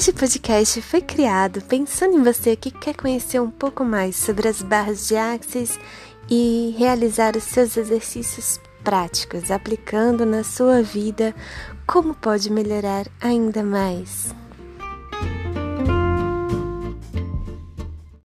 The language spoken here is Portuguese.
Este podcast foi criado pensando em você que quer conhecer um pouco mais sobre as barras de Axis e realizar os seus exercícios práticos, aplicando na sua vida como pode melhorar ainda mais.